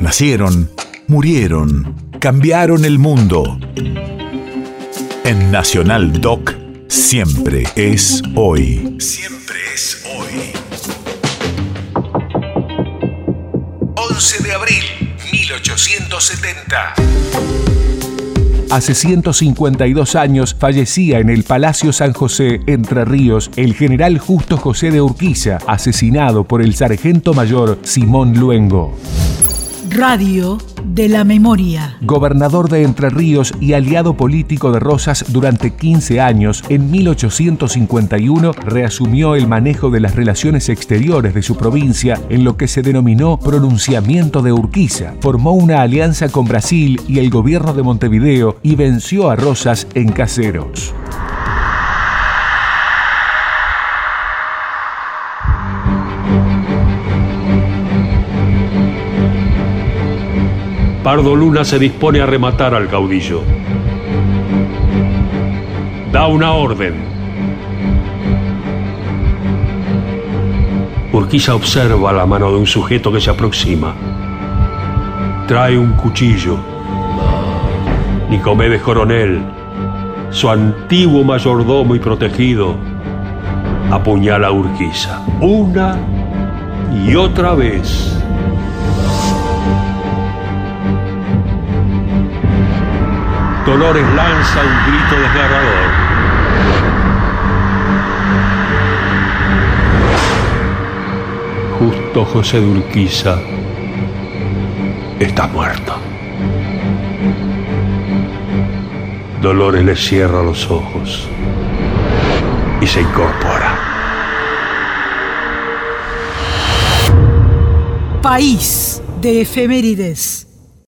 Nacieron, murieron, cambiaron el mundo. En Nacional Doc, siempre es hoy. Siempre es hoy. 11 de abril, 1870. Hace 152 años fallecía en el Palacio San José, Entre Ríos, el general Justo José de Urquiza, asesinado por el sargento mayor Simón Luengo. Radio de la Memoria. Gobernador de Entre Ríos y aliado político de Rosas durante 15 años, en 1851 reasumió el manejo de las relaciones exteriores de su provincia en lo que se denominó pronunciamiento de Urquiza. Formó una alianza con Brasil y el gobierno de Montevideo y venció a Rosas en Caseros. Pardo Luna se dispone a rematar al caudillo. Da una orden. Urquiza observa la mano de un sujeto que se aproxima. Trae un cuchillo. Nicomedes Coronel, su antiguo mayordomo y protegido, apuñala a Urquiza. Una y otra vez. Dolores lanza un grito desgarrador. Justo José de Urquiza está muerto. Dolores le cierra los ojos y se incorpora. País de efemérides.